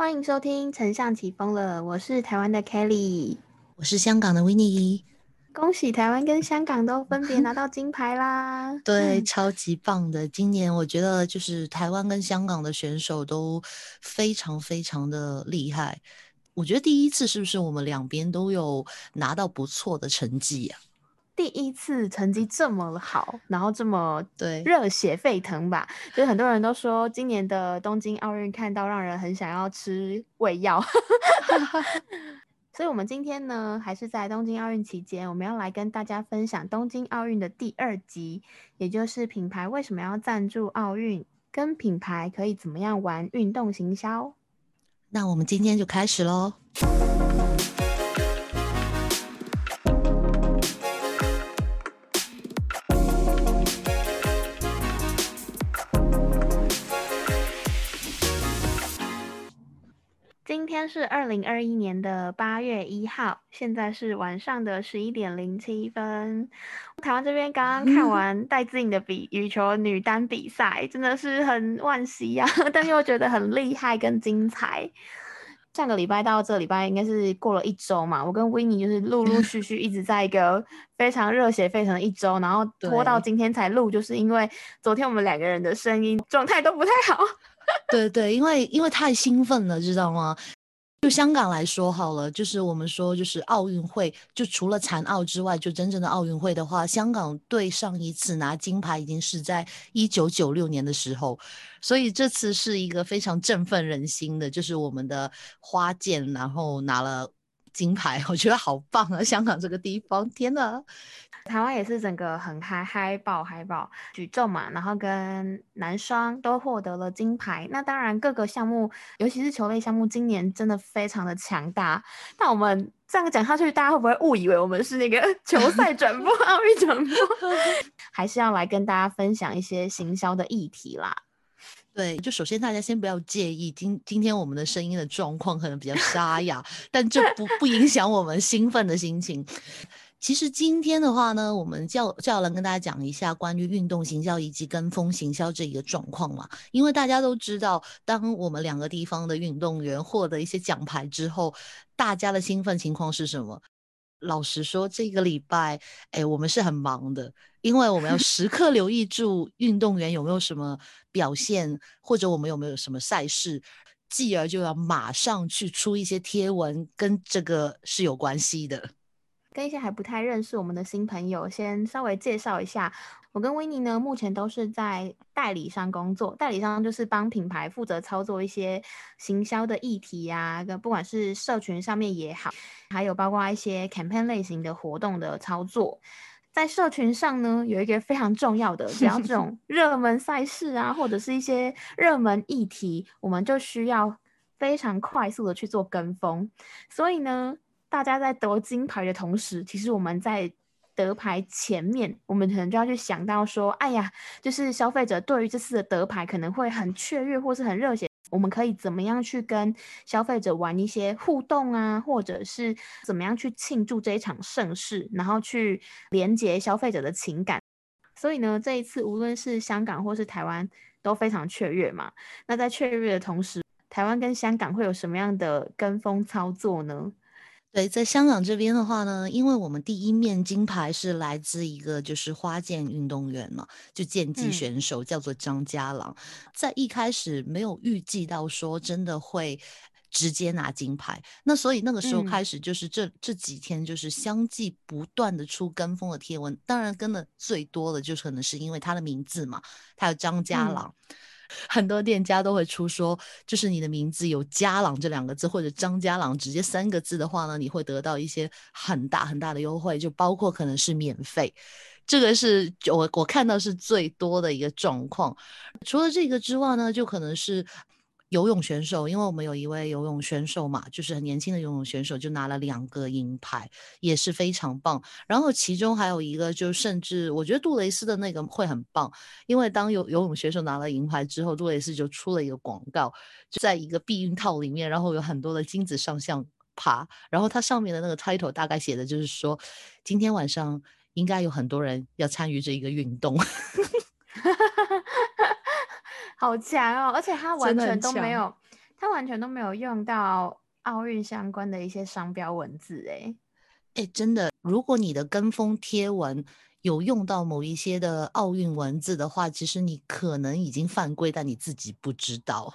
欢迎收听《丞相起风了》，我是台湾的 Kelly，我是香港的 Winnie。恭喜台湾跟香港都分别拿到金牌啦！对，超级棒的。今年我觉得就是台湾跟香港的选手都非常非常的厉害。我觉得第一次是不是我们两边都有拿到不错的成绩呀？第一次成绩这么好，然后这么对热血沸腾吧？就是很多人都说今年的东京奥运看到让人很想要吃胃药，所以我们今天呢还是在东京奥运期间，我们要来跟大家分享东京奥运的第二集，也就是品牌为什么要赞助奥运，跟品牌可以怎么样玩运动行销。那我们今天就开始喽。天是二零二一年的八月一号，现在是晚上的十一点零七分。台湾这边刚刚看 完戴资颖的比羽球女单比赛，真的是很惋惜呀，但又觉得很厉害跟精彩。上个礼拜到这礼拜应该是过了一周嘛，我跟 Winnie 就是陆陆续续一直在一个非常热血沸腾的一周，然后拖到今天才录，就是因为昨天我们两个人的声音状态都不太好。对对，因为因为太兴奋了，知道吗？就香港来说好了，就是我们说就是奥运会，就除了残奥之外，就真正的奥运会的话，香港队上一次拿金牌已经是在一九九六年的时候，所以这次是一个非常振奋人心的，就是我们的花剑然后拿了金牌，我觉得好棒啊！香港这个地方，天呐！台湾也是整个很嗨嗨爆嗨爆，举重嘛，然后跟男双都获得了金牌。那当然各个项目，尤其是球类项目，今年真的非常的强大。那我们这样讲下去，大家会不会误以为我们是那个 球赛转播、奥运转播？还是要来跟大家分享一些行销的议题啦。对，就首先大家先不要介意，今今天我们的声音的状况可能比较沙哑，但这不不影响我们兴奋的心情。其实今天的话呢，我们叫叫人跟大家讲一下关于运动行销以及跟风行销这一个状况嘛。因为大家都知道，当我们两个地方的运动员获得一些奖牌之后，大家的兴奋情况是什么？老实说，这个礼拜，哎，我们是很忙的，因为我们要 时刻留意住运动员有没有什么表现，或者我们有没有什么赛事，继而就要马上去出一些贴文，跟这个是有关系的。跟一些还不太认识我们的新朋友，先稍微介绍一下。我跟维尼呢，目前都是在代理商工作。代理商就是帮品牌负责操作一些行销的议题呀，跟不管是社群上面也好，还有包括一些 campaign 类型的活动的操作。在社群上呢，有一个非常重要的，只要这种 热门赛事啊，或者是一些热门议题，我们就需要非常快速的去做跟风。所以呢。大家在得金牌的同时，其实我们在得牌前面，我们可能就要去想到说，哎呀，就是消费者对于这次的得牌可能会很雀跃，或是很热血，我们可以怎么样去跟消费者玩一些互动啊，或者是怎么样去庆祝这一场盛事，然后去连接消费者的情感。所以呢，这一次无论是香港或是台湾都非常雀跃嘛。那在雀跃的同时，台湾跟香港会有什么样的跟风操作呢？对，在香港这边的话呢，因为我们第一面金牌是来自一个就是花剑运动员嘛，就剑击选手叫做张家朗，在一开始没有预计到说真的会直接拿金牌，那所以那个时候开始就是这这几天就是相继不断的出跟风的贴文，当然跟的最多的就是可能是因为他的名字嘛，他有张家朗。很多店家都会出说，就是你的名字有“家朗”这两个字，或者张家朗直接三个字的话呢，你会得到一些很大很大的优惠，就包括可能是免费。这个是我我看到是最多的一个状况。除了这个之外呢，就可能是。游泳选手，因为我们有一位游泳选手嘛，就是很年轻的游泳选手，就拿了两个银牌，也是非常棒。然后其中还有一个，就甚至我觉得杜蕾斯的那个会很棒，因为当游游泳选手拿了银牌之后，杜蕾斯就出了一个广告，就在一个避孕套里面，然后有很多的精子上向爬，然后它上面的那个 title 大概写的就是说，今天晚上应该有很多人要参与这一个运动。好强哦！而且他完全都没有，他完全都没有用到奥运相关的一些商标文字，哎，哎，真的，如果你的跟风贴文有用到某一些的奥运文字的话，其实你可能已经犯规，但你自己不知道。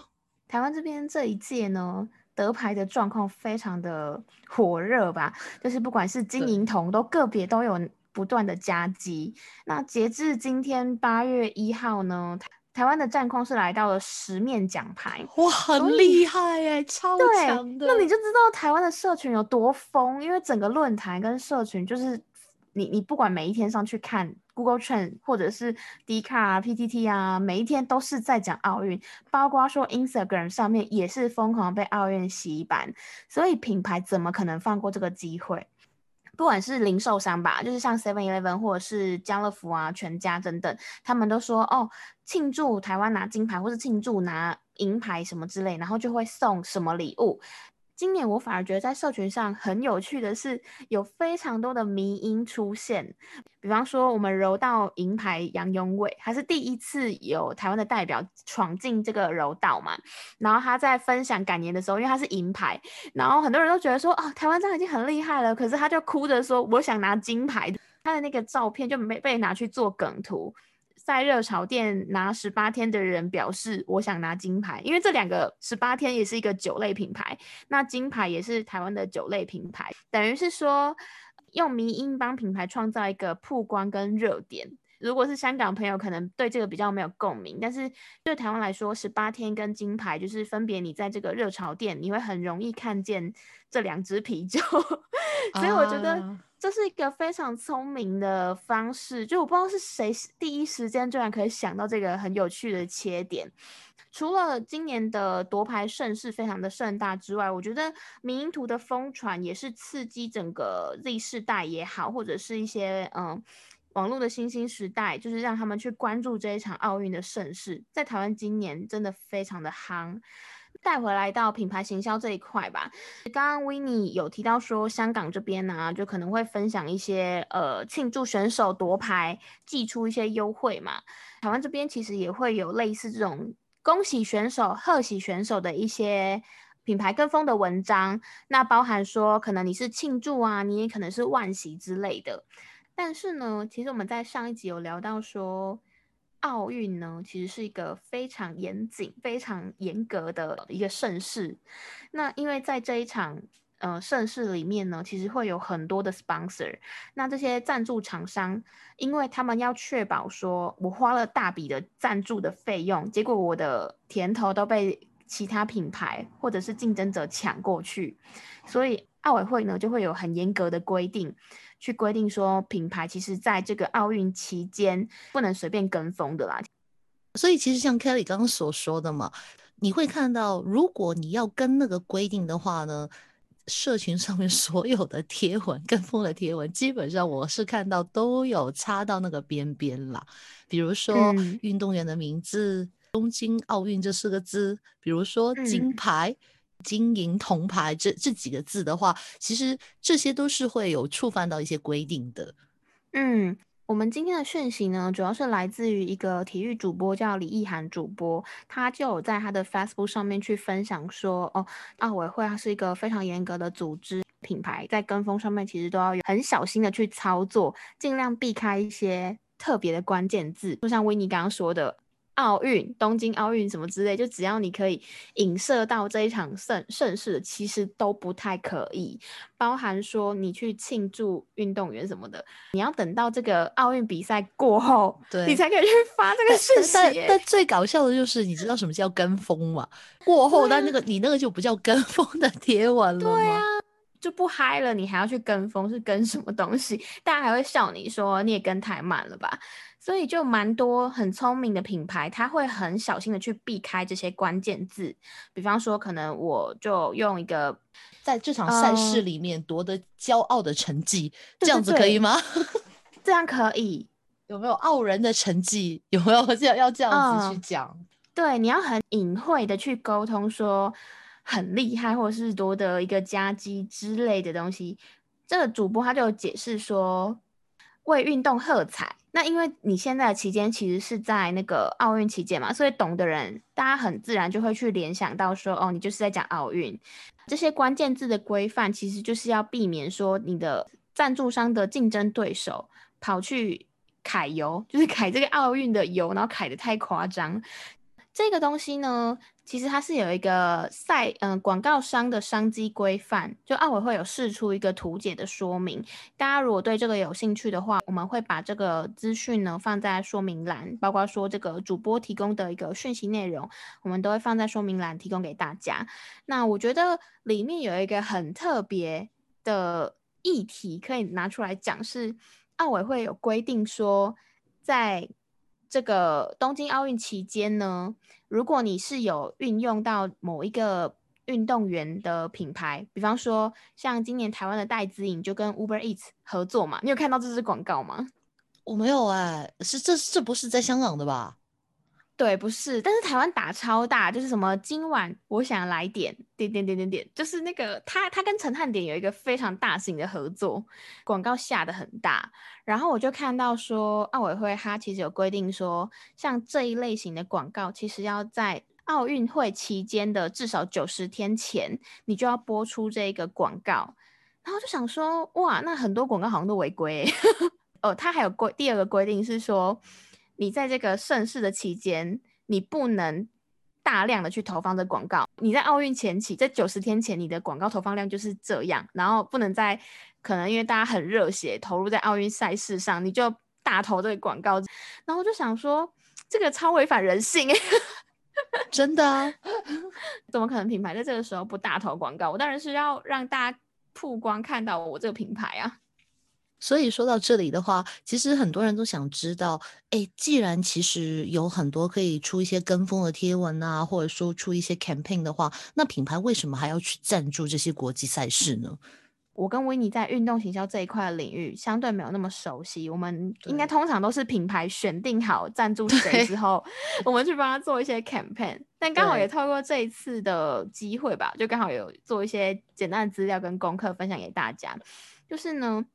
台湾这边这一届呢，得牌的状况非常的火热吧，就是不管是金银铜，都个别都有不断的加击。那截至今天八月一号呢？台湾的战况是来到了十面奖牌，哇，很厉害哎，超强的。那你就知道台湾的社群有多疯，因为整个论坛跟社群，就是你你不管每一天上去看 Google Trend 或者是 d c a r PTT 啊，每一天都是在讲奥运，包括说 Instagram 上面也是疯狂被奥运洗版，所以品牌怎么可能放过这个机会？不管是零售商吧，就是像 Seven Eleven 或者是家乐福啊、全家等等，他们都说哦，庆祝台湾拿金牌，或是庆祝拿银牌什么之类，然后就会送什么礼物。今年我反而觉得在社群上很有趣的是，有非常多的迷音出现。比方说，我们柔道银牌杨永伟，还是第一次有台湾的代表闯进这个柔道嘛。然后他在分享感言的时候，因为他是银牌，然后很多人都觉得说，哦，台湾这样已经很厉害了。可是他就哭着说，我想拿金牌。他的那个照片就没被拿去做梗图。赛热潮店拿十八天的人表示，我想拿金牌，因为这两个十八天也是一个酒类品牌，那金牌也是台湾的酒类品牌，等于是说用迷音帮品牌创造一个曝光跟热点。如果是香港朋友，可能对这个比较没有共鸣，但是对台湾来说，十八天跟金牌就是分别，你在这个热潮店，你会很容易看见这两支啤酒，所以我觉得。这是一个非常聪明的方式，就我不知道是谁第一时间居然可以想到这个很有趣的切点。除了今年的夺牌盛世非常的盛大之外，我觉得民营图的疯传也是刺激整个 Z 世代也好，或者是一些嗯网络的新兴时代，就是让他们去关注这一场奥运的盛世。在台湾今年真的非常的夯。带回来到品牌行销这一块吧。刚刚 w i n n i 有提到说，香港这边呢，就可能会分享一些呃庆祝选手夺牌，寄出一些优惠嘛。台湾这边其实也会有类似这种恭喜选手、贺喜选手的一些品牌跟风的文章。那包含说，可能你是庆祝啊，你也可能是万喜之类的。但是呢，其实我们在上一集有聊到说。奥运呢，其实是一个非常严谨、非常严格的一个盛事。那因为在这一场呃盛事里面呢，其实会有很多的 sponsor。那这些赞助厂商，因为他们要确保说我花了大笔的赞助的费用，结果我的甜头都被其他品牌或者是竞争者抢过去，所以奥委会呢就会有很严格的规定。去规定说，品牌其实在这个奥运期间不能随便跟风的啦。所以其实像 Kelly 刚刚所说的嘛，你会看到，如果你要跟那个规定的话呢，社群上面 所有的贴文跟风的贴文，基本上我是看到都有插到那个边边啦。比如说运动员的名字，东京奥运这四个字，比如说金牌。金银铜牌这这几个字的话，其实这些都是会有触犯到一些规定的。嗯，我们今天的讯息呢，主要是来自于一个体育主播叫李意涵主播，他就有在他的 Facebook 上面去分享说，哦，奥委会它是一个非常严格的组织，品牌在跟风上面其实都要很小心的去操作，尽量避开一些特别的关键字，就像维尼刚刚说的。奥运、东京奥运什么之类，就只要你可以影射到这一场盛盛世，其实都不太可以。包含说你去庆祝运动员什么的，你要等到这个奥运比赛过后，对你才可以去发这个讯息。但但最搞笑的就是，你知道什么叫跟风吗？过后，但那个你那个就不叫跟风的贴文了对啊，就不嗨了，你还要去跟风，是跟什么东西？大家还会笑你说你也跟太慢了吧？所以就蛮多很聪明的品牌，他会很小心的去避开这些关键字。比方说，可能我就用一个在这场赛事里面夺得骄傲的成绩，这样子可以吗？这样可以。有没有傲人的成绩？有没有这样要这样子去讲？对，你要很隐晦的去沟通，说很厉害，或者是夺得一个佳绩之类的东西。这个主播他就解释说。为运动喝彩。那因为你现在的期间其实是在那个奥运期间嘛，所以懂的人大家很自然就会去联想到说，哦，你就是在讲奥运。这些关键字的规范其实就是要避免说你的赞助商的竞争对手跑去揩油，就是揩这个奥运的油，然后揩的太夸张。这个东西呢，其实它是有一个赛，嗯，广告商的商机规范，就奥委会有释出一个图解的说明。大家如果对这个有兴趣的话，我们会把这个资讯呢放在说明栏，包括说这个主播提供的一个讯息内容，我们都会放在说明栏提供给大家。那我觉得里面有一个很特别的议题可以拿出来讲，是奥委会有规定说在。这个东京奥运期间呢，如果你是有运用到某一个运动员的品牌，比方说像今年台湾的戴资颖就跟 Uber Eats 合作嘛，你有看到这支广告吗？我没有哎，是这这不是在香港的吧？对，不是，但是台湾打超大，就是什么今晚我想来点点点点点点，就是那个他他跟陈汉典有一个非常大型的合作，广告下的很大，然后我就看到说奥委会他其实有规定说，像这一类型的广告，其实要在奥运会期间的至少九十天前，你就要播出这个广告，然后就想说，哇，那很多广告好像都违规，哦，他还有规第二个规定是说。你在这个盛世的期间，你不能大量的去投放这广告。你在奥运前期，在九十天前，你的广告投放量就是这样，然后不能在可能因为大家很热血投入在奥运赛事上，你就大投这个广告。然后我就想说，这个超违反人性，真的？怎么可能品牌在这个时候不大投广告？我当然是要让大家曝光看到我这个品牌啊。所以说到这里的话，其实很多人都想知道，哎，既然其实有很多可以出一些跟风的贴文啊，或者说出一些 campaign 的话，那品牌为什么还要去赞助这些国际赛事呢？我跟维尼在运动行销这一块的领域相对没有那么熟悉，我们应该通常都是品牌选定好赞助谁之后，我们去帮他做一些 campaign。但刚好也透过这一次的机会吧，就刚好有做一些简单的资料跟功课分享给大家，就是呢。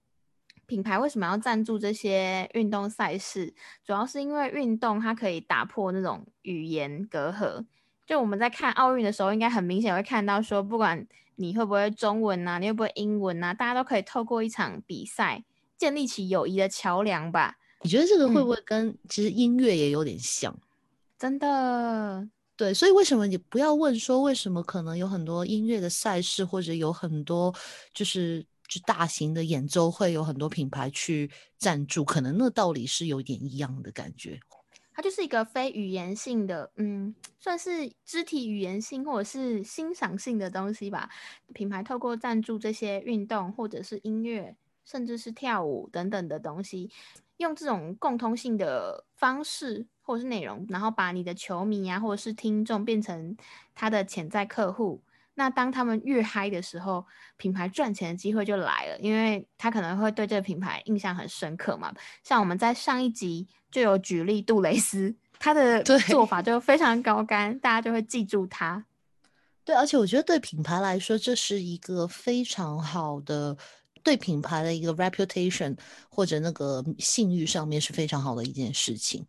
品牌为什么要赞助这些运动赛事？主要是因为运动它可以打破那种语言隔阂。就我们在看奥运的时候，应该很明显会看到说，不管你会不会中文呐，你会不会英文呐，大家都可以透过一场比赛建立起友谊的桥梁吧？你觉得这个会不会跟其实音乐也有点像？真的，对。所以为什么你不要问说为什么可能有很多音乐的赛事，或者有很多就是？就大型的演奏会有很多品牌去赞助，可能那道理是有点一样的感觉。它就是一个非语言性的，嗯，算是肢体语言性或者是欣赏性的东西吧。品牌透过赞助这些运动或者是音乐，甚至是跳舞等等的东西，用这种共通性的方式或者是内容，然后把你的球迷啊或者是听众变成他的潜在客户。那当他们越嗨的时候，品牌赚钱的机会就来了，因为他可能会对这个品牌印象很深刻嘛。像我们在上一集就有举例杜蕾斯，他的做法就非常高干，大家就会记住他。对，而且我觉得对品牌来说，这是一个非常好的对品牌的一个 reputation 或者那个信誉上面是非常好的一件事情。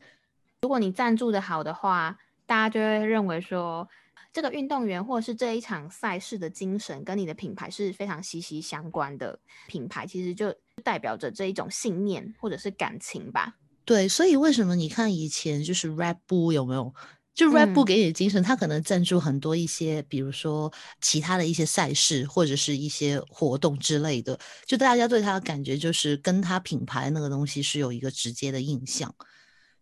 如果你赞助的好的话，大家就会认为说。这个运动员或者是这一场赛事的精神，跟你的品牌是非常息息相关的。品牌其实就代表着这一种信念或者是感情吧。对，所以为什么你看以前就是 Red Bull 有没有？就 Red Bull 给你的精神，他可能赞助很多一些，比如说其他的一些赛事或者是一些活动之类的，就大家对他的感觉就是跟他品牌那个东西是有一个直接的印象。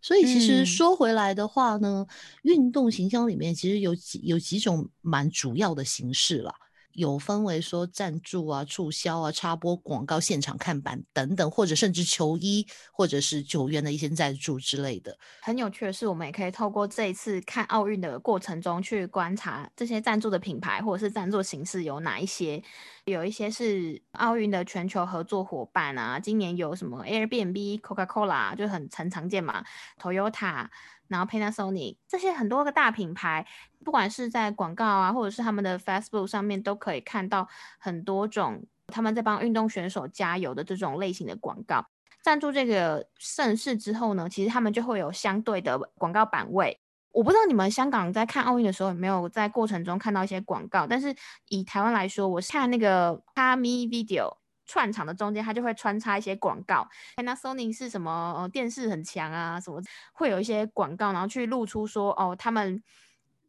所以其实说回来的话呢，运动形象里面其实有几有几种蛮主要的形式了。有分为说赞助啊、促销啊、插播广告、现场看板等等，或者甚至球衣或者是球员的一些赞助之类的。很有趣的是，我们也可以透过这一次看奥运的过程中去观察这些赞助的品牌或者是赞助形式有哪一些。有一些是奥运的全球合作伙伴啊，今年有什么 Airbnb、Coca Cola 就很很常见嘛，Toyota。然后 Panasonic 这些很多个大品牌，不管是在广告啊，或者是他们的 Facebook 上面，都可以看到很多种他们在帮运动选手加油的这种类型的广告。赞助这个盛事之后呢，其实他们就会有相对的广告版位。我不知道你们香港在看奥运的时候有没有在过程中看到一些广告，但是以台湾来说，我看那个 Mi Video 串场的中间，它就会穿插一些广告。Panasonic 是什么电视很强啊，什么会有一些广告，然后去露出说哦，他们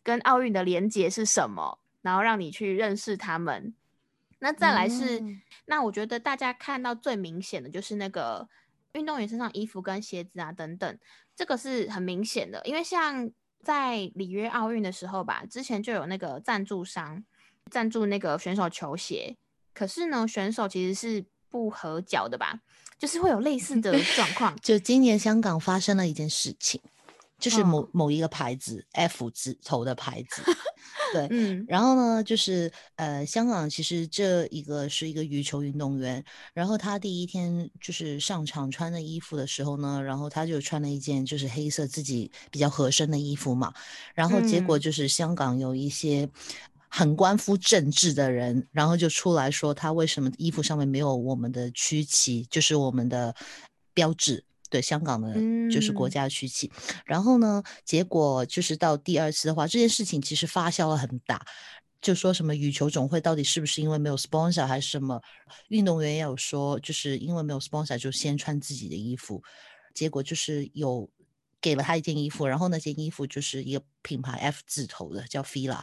跟奥运的连接是什么，然后让你去认识他们。那再来是，那我觉得大家看到最明显的就是那个运动员身上衣服跟鞋子啊等等，这个是很明显的，因为像。在里约奥运的时候吧，之前就有那个赞助商赞助那个选手球鞋，可是呢，选手其实是不合脚的吧，就是会有类似的 状况。就今年香港发生了一件事情，就是某某一个牌子 F 字头的牌子。对，嗯，然后呢，就是呃，香港其实这一个是一个羽球运动员，然后他第一天就是上场穿的衣服的时候呢，然后他就穿了一件就是黑色自己比较合身的衣服嘛，然后结果就是香港有一些很关乎政治的人，然后就出来说他为什么衣服上面没有我们的区旗，就是我们的标志。对香港的，就是国家区旗。然后呢，结果就是到第二次的话，这件事情其实发酵了很大，就说什么羽球总会到底是不是因为没有 sponsor 还是什么？运动员也有说，就是因为没有 sponsor 就先穿自己的衣服，结果就是有给了他一件衣服，然后那件衣服就是一个品牌 F 字头的，叫 Fila。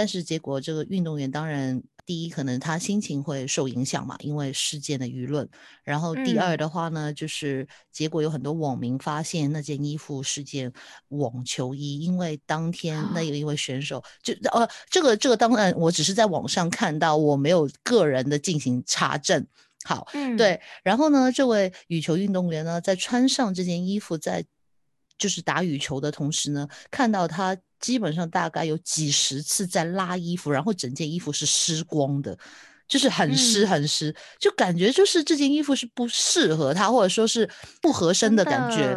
但是结果，这个运动员当然第一可能他心情会受影响嘛，因为事件的舆论。然后第二的话呢，就是结果有很多网民发现那件衣服是件网球衣，因为当天那有一位选手就呃这个这个当然我只是在网上看到，我没有个人的进行查证。好，嗯，对。然后呢，这位羽球运动员呢，在穿上这件衣服在就是打羽球的同时呢，看到他。基本上大概有几十次在拉衣服，然后整件衣服是湿光的，就是很湿很湿，就感觉就是这件衣服是不适合他，或者说是不合身的感觉。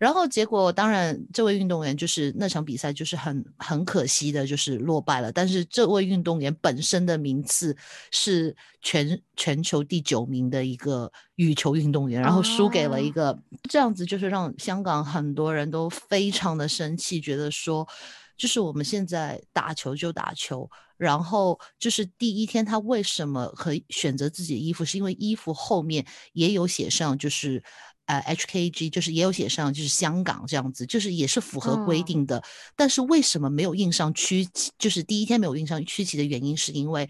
然后结果，当然这位运动员就是那场比赛就是很很可惜的，就是落败了。但是这位运动员本身的名次是全全球第九名的一个羽球运动员，然后输给了一个这样子，就是让香港很多人都非常的生气，觉得说，就是我们现在打球就打球，然后就是第一天他为什么可以选择自己的衣服，是因为衣服后面也有写上就是。呃，HKG 就是也有写上，就是香港这样子，就是也是符合规定的。但是为什么没有印上区旗？就是第一天没有印上区旗的原因，是因为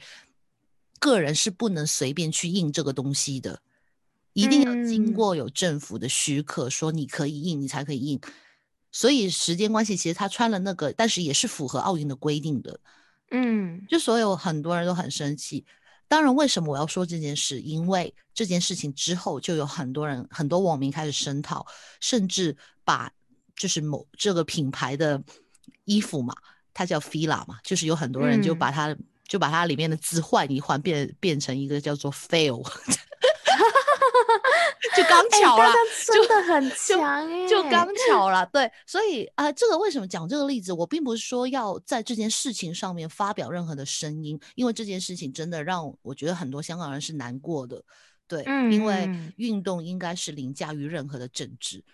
个人是不能随便去印这个东西的，一定要经过有政府的许可，说你可以印，你才可以印。所以时间关系，其实他穿了那个，但是也是符合奥运的规定的。嗯，就所有很多人都很生气。当然，为什么我要说这件事？因为这件事情之后，就有很多人、很多网民开始声讨，甚至把就是某这个品牌的衣服嘛，它叫 Fila 嘛，就是有很多人就把它就把它里面的字换一换，变变成一个叫做 Fail。就刚 巧了，真的很强，就刚巧了。对，所以啊，这个为什么讲这个例子？我并不是说要在这件事情上面发表任何的声音，因为这件事情真的让我觉得很多香港人是难过的。对，因为运动应该是凌驾于任何的政治，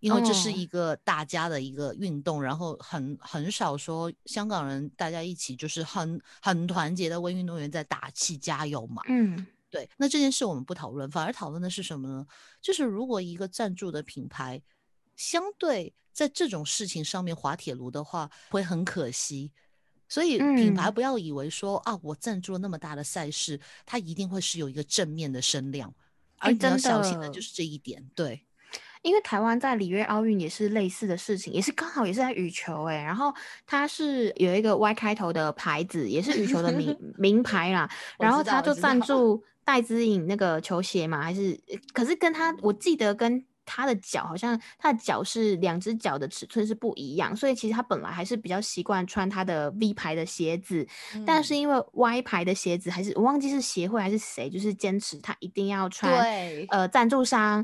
因为这是一个大家的一个运动，然后很很少说香港人大家一起就是很很团结的为运动员在打气加油嘛。嗯。对，那这件事我们不讨论，反而讨论的是什么呢？就是如果一个赞助的品牌，相对在这种事情上面滑铁卢的话，会很可惜。所以品牌不要以为说啊，我赞助了那么大的赛事，它一定会是有一个正面的声量，而你要小心的就是这一点。对，因为台湾在里约奥运也是类似的事情，也是刚好也是在羽球哎，然后它是有一个 Y 开头的牌子，也是羽球的名 名牌啦，然后他就赞助。戴资颖那个球鞋嘛，还是可是跟他，我记得跟他的脚好像，他的脚是两只脚的尺寸是不一样，所以其实他本来还是比较习惯穿他的 V 牌的鞋子，但是因为 Y 牌的鞋子，还是我忘记是协会还是谁，就是坚持他一定要穿。呃，赞助商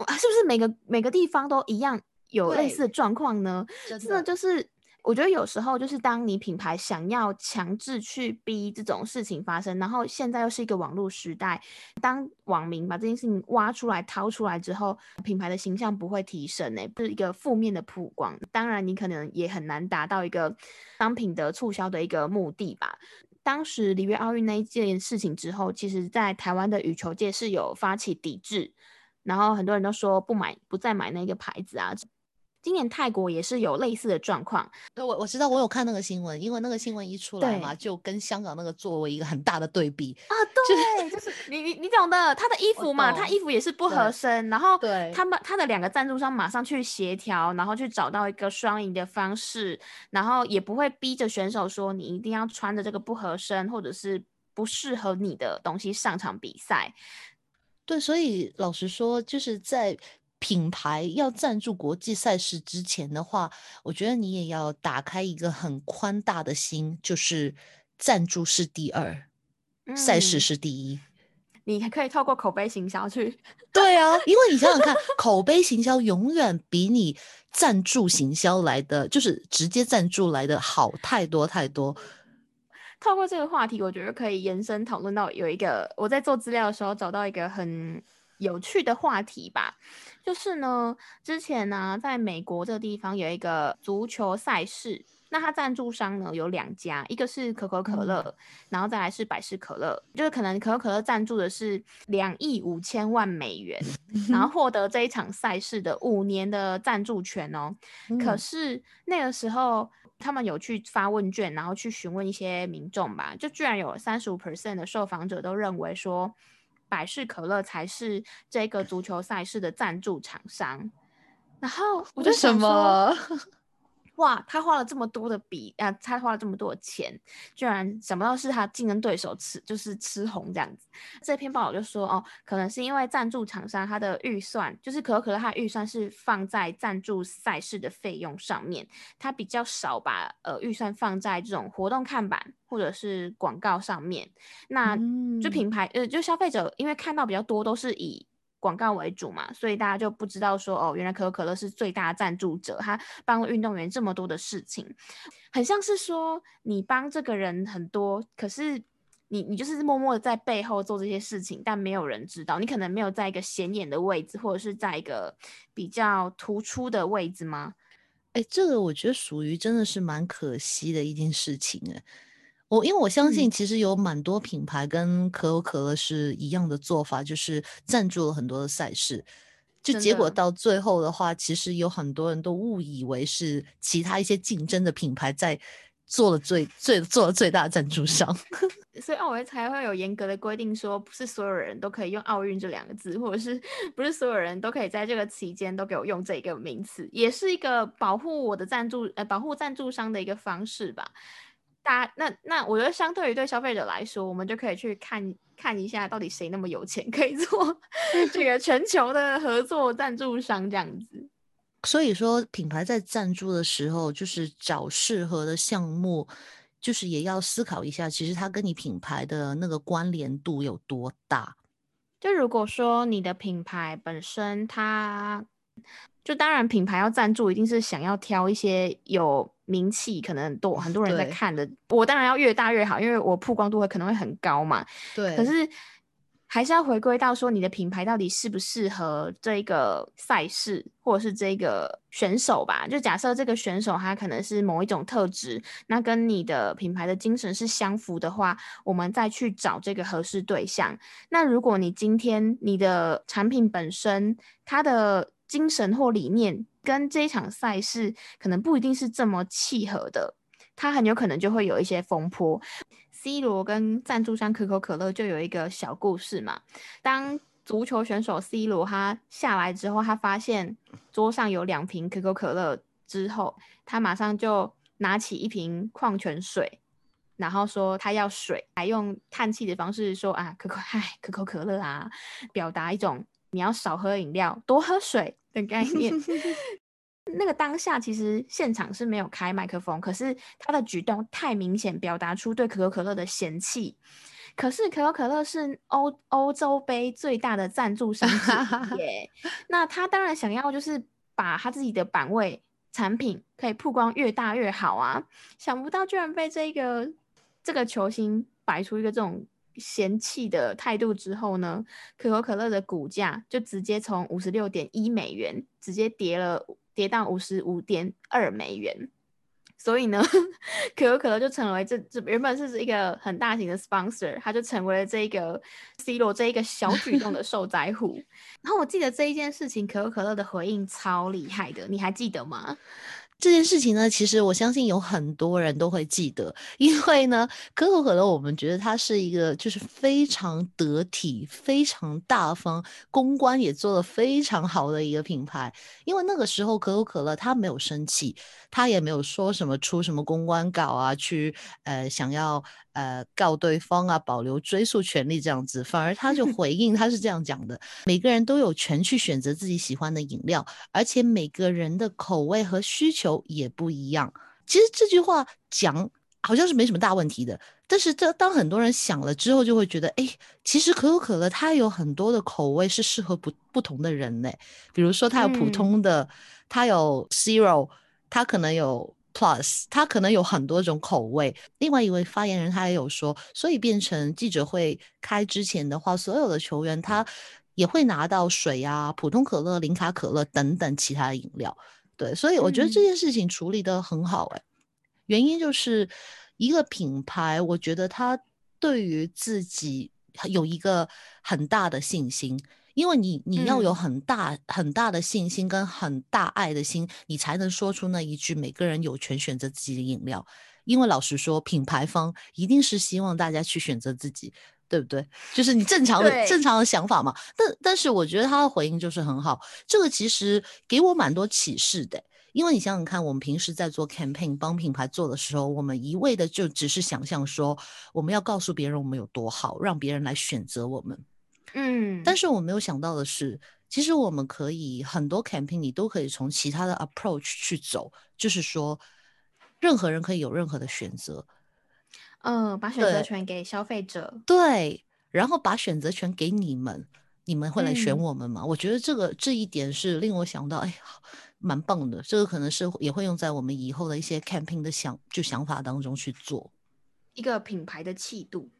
是不是每个每个地方都一样有类似的状况呢？真的。就是我觉得有时候就是当你品牌想要强制去逼这种事情发生，然后现在又是一个网络时代，当网民把这件事情挖出来、掏出来之后，品牌的形象不会提升呢，是一个负面的曝光。当然，你可能也很难达到一个商品的促销的一个目的吧。当时里约奥运那一件事情之后，其实在台湾的羽球界是有发起抵制，然后很多人都说不买、不再买那个牌子啊。今年泰国也是有类似的状况，对我我知道，我有看那个新闻，因为那个新闻一出来嘛，就跟香港那个作为一个很大的对比啊，对，就是你你你懂的，他的衣服嘛，他衣服也是不合身，然后对，他们他的两个赞助商马上去协调，然后去找到一个双赢的方式，然后也不会逼着选手说你一定要穿着这个不合身或者是不适合你的东西上场比赛，对，所以老实说，就是在。品牌要赞助国际赛事之前的话，我觉得你也要打开一个很宽大的心，就是赞助是第二，赛事是第一。你还可以透过口碑行销去。对啊，因为你想想看，口碑行销永远比你赞助行销来的，就是直接赞助来的好太多太多。透过这个话题，我觉得可以延伸讨论到有一个我在做资料的时候找到一个很。有趣的话题吧，就是呢，之前呢，在美国这个地方有一个足球赛事，那它赞助商呢有两家，一个是可口可乐，然后再来是百事可乐，就是可能可口可乐赞助的是两亿五千万美元，然后获得这一场赛事的五年的赞助权哦。可是那个时候他们有去发问卷，然后去询问一些民众吧，就居然有三十五 percent 的受访者都认为说。百事可乐才是这个足球赛事的赞助厂商，然后我就想说。哇，他花了这么多的笔啊，他花了这么多的钱，居然想不到是他竞争对手吃就是吃红这样子。这篇报道就说哦，可能是因为赞助厂商他的预算，就是可口可乐他的预算是放在赞助赛事的费用上面，他比较少把呃预算放在这种活动看板或者是广告上面。那就品牌呃，就消费者因为看到比较多都是以。广告为主嘛，所以大家就不知道说哦，原来可口可乐是最大赞助者，他帮运动员这么多的事情，很像是说你帮这个人很多，可是你你就是默默的在背后做这些事情，但没有人知道，你可能没有在一个显眼的位置，或者是在一个比较突出的位置吗？哎，这个我觉得属于真的是蛮可惜的一件事情哎。我因为我相信，其实有蛮多品牌跟可口可乐是一样的做法，就是赞助了很多的赛事，就结果到最后的话，其实有很多人都误以为是其他一些竞争的品牌在做了最最做了最大赞助商，所以奥运才会有严格的规定，说不是所有人都可以用奥运这两个字，或者是不是所有人都可以在这个期间都给我用这个名词，也是一个保护我的赞助呃保护赞助商的一个方式吧。大那那，我觉得相对于对消费者来说，我们就可以去看看一下，到底谁那么有钱，可以做 这个全球的合作赞助商这样子。所以说，品牌在赞助的时候，就是找适合的项目，就是也要思考一下，其实它跟你品牌的那个关联度有多大。就如果说你的品牌本身，它就当然品牌要赞助，一定是想要挑一些有。名气可能多，很多人在看的。我当然要越大越好，因为我曝光度会可能会很高嘛。对。可是还是要回归到说，你的品牌到底适不适合这个赛事，或者是这个选手吧？就假设这个选手他可能是某一种特质，那跟你的品牌的精神是相符的话，我们再去找这个合适对象。那如果你今天你的产品本身它的精神或理念，跟这一场赛事可能不一定是这么契合的，它很有可能就会有一些风波。C 罗跟赞助商可口可乐就有一个小故事嘛。当足球选手 C 罗他下来之后，他发现桌上有两瓶可口可乐之后，他马上就拿起一瓶矿泉水，然后说他要水，还用叹气的方式说啊可口 唉可口可乐啊，表达一种你要少喝饮料，多喝水。的概 念，那个当下其实现场是没有开麦克风，可是他的举动太明显，表达出对可口可乐的嫌弃。可是可口可乐是欧欧洲杯最大的赞助商 耶，那他当然想要就是把他自己的版位。产品可以曝光越大越好啊！想不到居然被这个这个球星摆出一个这种嫌弃的态度之后呢，可口可乐的股价就直接从五十六点一美元直接跌了，跌到五十五点二美元。所以呢，可口可乐就成为这这原本是一个很大型的 sponsor，它就成为了这个 C 罗这一个小举动的受灾户。然后我记得这一件事情，可口可乐的回应超厉害的，你还记得吗？这件事情呢，其实我相信有很多人都会记得，因为呢，可口可乐我们觉得它是一个就是非常得体、非常大方，公关也做得非常好的一个品牌。因为那个时候可口可乐它没有生气，它也没有说什么出什么公关稿啊，去呃想要。呃，告对方啊，保留追诉权利这样子，反而他就 回应，他是这样讲的：每个人都有权去选择自己喜欢的饮料，而且每个人的口味和需求也不一样。其实这句话讲好像是没什么大问题的，但是这当很多人想了之后，就会觉得，哎，其实可口可乐它有很多的口味是适合不不同的人嘞。比如说它有普通的，它有 zero，它可能有。Plus，它可能有很多种口味。另外一位发言人他也有说，所以变成记者会开之前的话，所有的球员他也会拿到水啊、普通可乐、零卡可乐等等其他的饮料。对，所以我觉得这件事情处理的很好。哎，原因就是一个品牌，我觉得它对于自己有一个很大的信心。因为你你要有很大很大的信心跟很大爱的心，你才能说出那一句“每个人有权选择自己的饮料”。因为老实说，品牌方一定是希望大家去选择自己，对不对？就是你正常的正常的想法嘛。但但是我觉得他的回应就是很好，这个其实给我蛮多启示的。因为你想想看，我们平时在做 campaign 帮品牌做的时候，我们一味的就只是想象说我们要告诉别人我们有多好，让别人来选择我们。嗯，但是我没有想到的是，其实我们可以很多 campaign 你都可以从其他的 approach 去走，就是说，任何人可以有任何的选择，嗯，把选择权给消费者，对，然后把选择权给你们，你们会来选我们吗？我觉得这个这一点是令我想到，哎，蛮棒的，这个可能是也会用在我们以后的一些 camping 的想就想法当中去做一个品牌的气度。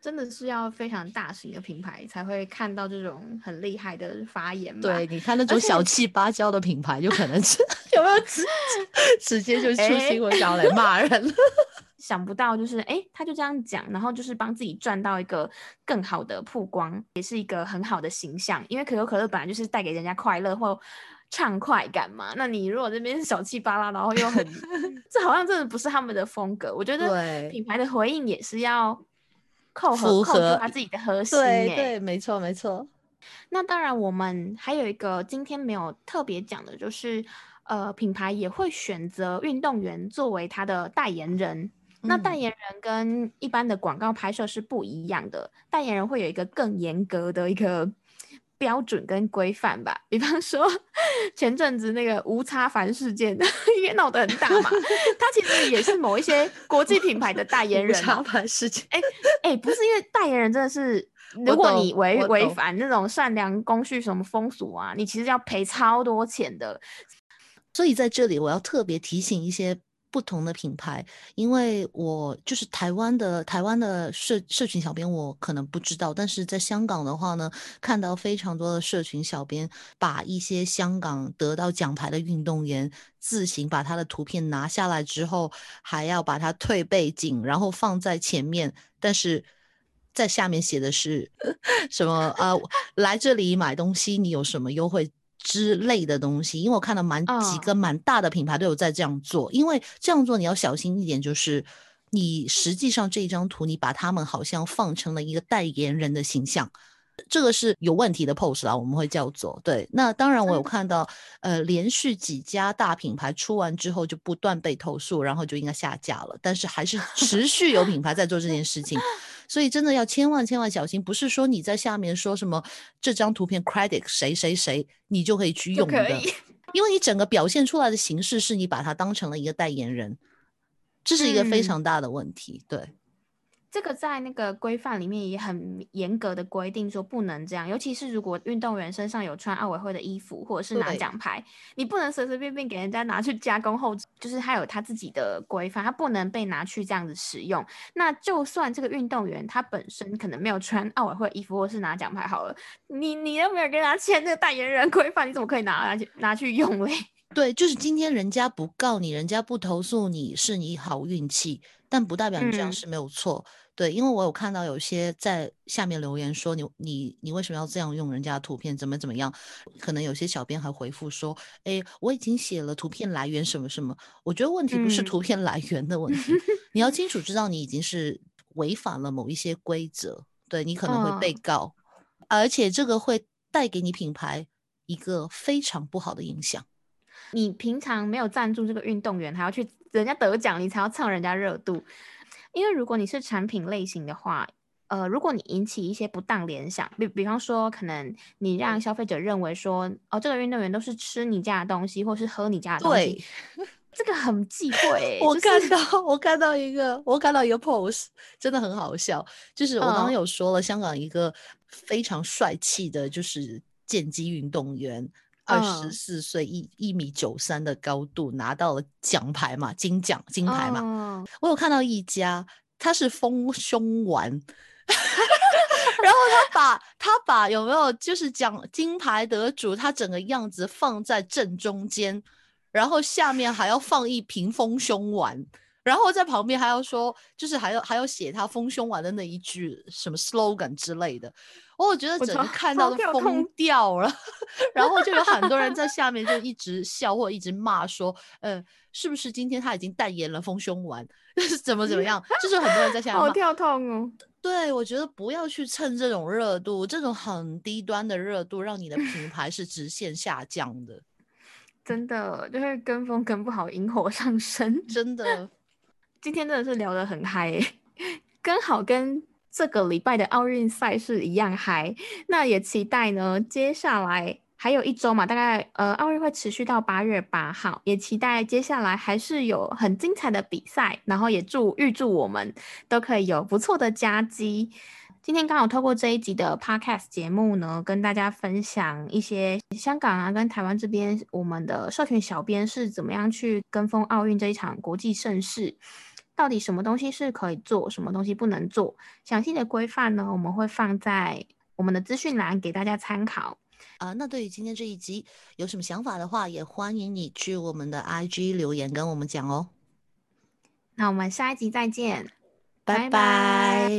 真的是要非常大型的品牌才会看到这种很厉害的发言。对，你看那种小气芭蕉的品牌，就可能是 有没有直 直接就出新闻稿来骂人了。想不到就是哎，他就这样讲，然后就是帮自己赚到一个更好的曝光，也是一个很好的形象。因为可口可乐本来就是带给人家快乐或畅快感嘛。那你如果这边小气巴拉，然后又很，这好像真的不是他们的风格。我觉得品牌的回应也是要。扣合扣住他自己的核心，对对，没错没错。那当然，我们还有一个今天没有特别讲的，就是呃，品牌也会选择运动员作为他的代言人。那代言人跟一般的广告拍摄是不一样的，代言人会有一个更严格的一个。标准跟规范吧，比方说前阵子那个无差凡事件，因为闹得很大嘛，他其实也是某一些国际品牌的代言人。吴差凡事件，哎哎，不是因为代言人真的是，如果你违违反那种善良工序什么风俗啊，你其实要赔超多钱的。所以在这里我要特别提醒一些。不同的品牌，因为我就是台湾的台湾的社社群小编，我可能不知道，但是在香港的话呢，看到非常多的社群小编把一些香港得到奖牌的运动员自行把他的图片拿下来之后，还要把它退背景，然后放在前面，但是在下面写的是什么啊？来这里买东西，你有什么优惠？之类的东西，因为我看到蛮几个蛮大的品牌都有在这样做，因为这样做你要小心一点，就是你实际上这张图你把他们好像放成了一个代言人的形象，这个是有问题的 pose 啦，我们会叫做对。那当然我有看到，呃，连续几家大品牌出完之后就不断被投诉，然后就应该下架了，但是还是持续有品牌在做这件事情。所以真的要千万千万小心，不是说你在下面说什么这张图片 credit 谁谁谁，你就可以去用的，因为你整个表现出来的形式是你把它当成了一个代言人，这是一个非常大的问题。对，这个在那个规范里面也很严格的规定说不能这样，尤其是如果运动员身上有穿奥委会的衣服或者是拿奖牌，你不能随随便便给人家拿去加工后，就是他有他自己的规范，他不能被拿去这样子使用。那就算这个运动员他本身可能没有穿奥委会衣服或是拿奖牌好了，你你又没有跟他签那个代言人规范，你怎么可以拿拿去拿去用嘞？对，就是今天人家不告你，人家不投诉你，是你好运气，但不代表你这样是没有错。对，因为我有看到有些在下面留言说你你你为什么要这样用人家的图片，怎么怎么样？可能有些小编还回复说，哎，我已经写了图片来源什么什么。我觉得问题不是图片来源的问题，你要清楚知道你已经是违反了某一些规则，对你可能会被告，而且这个会带给你品牌一个非常不好的影响。你平常没有赞助这个运动员，还要去人家得奖，你才要蹭人家热度。因为如果你是产品类型的话，呃，如果你引起一些不当联想，比比方说，可能你让消费者认为说，哦，这个运动员都是吃你家的东西，或是喝你家的东西，这个很忌讳。我看到，我看到一个，我看到一个 pose，真的很好笑。就是我刚刚有说了，香港一个非常帅气的，就是剑击运动员。二十四岁，一一米九三的高度，拿到了奖牌嘛，金奖金牌嘛。我有看到一家，他是丰胸丸，然后他把他把有没有就是奖金牌得主，他整个样子放在正中间，然后下面还要放一瓶丰胸丸。然后在旁边还要说，就是还要还要写他丰胸丸的那一句什么 slogan 之类的，我觉得整个看 到都疯掉了。然后就有很多人在 下面就一直笑或一直骂说，呃，是不是今天他已经代言了丰胸丸，怎么怎么样？就是很多人在下面好跳痛哦。对，我觉得不要去蹭这种热度，这种很低端的热度，让你的品牌是直线下降的。真的就是跟风跟不好，引火上身，真的。今天真的是聊得很嗨，刚好跟这个礼拜的奥运赛事一样嗨。那也期待呢，接下来还有一周嘛，大概呃奥运会持续到八月八号，也期待接下来还是有很精彩的比赛，然后也祝预祝我们都可以有不错的佳绩。今天刚好透过这一集的 podcast 节目呢，跟大家分享一些香港啊跟台湾这边我们的社群小编是怎么样去跟风奥运这一场国际盛事。到底什么东西是可以做，什么东西不能做？详细的规范呢，我们会放在我们的资讯栏给大家参考。啊，那对于今天这一集有什么想法的话，也欢迎你去我们的 IG 留言跟我们讲哦。那我们下一集再见，拜拜。